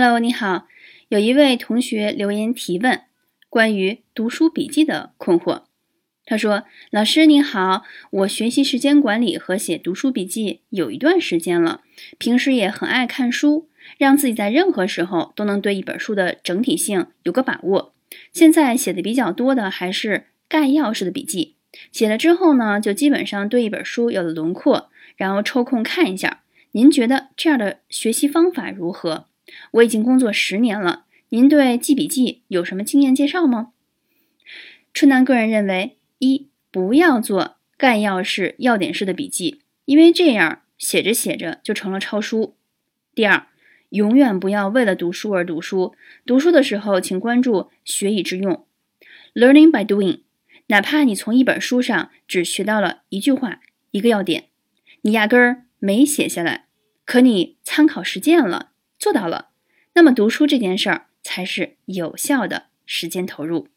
Hello，你好，有一位同学留言提问关于读书笔记的困惑。他说：“老师你好，我学习时间管理和写读书笔记有一段时间了，平时也很爱看书，让自己在任何时候都能对一本书的整体性有个把握。现在写的比较多的还是概要式的笔记，写了之后呢，就基本上对一本书有了轮廓，然后抽空看一下。您觉得这样的学习方法如何？”我已经工作十年了，您对记笔记有什么经验介绍吗？春楠个人认为，一不要做概要式、要点式的笔记，因为这样写着写着就成了抄书。第二，永远不要为了读书而读书，读书的时候请关注学以致用，learning by doing。哪怕你从一本书上只学到了一句话、一个要点，你压根儿没写下来，可你参考实践了。做到了，那么读书这件事儿才是有效的时间投入。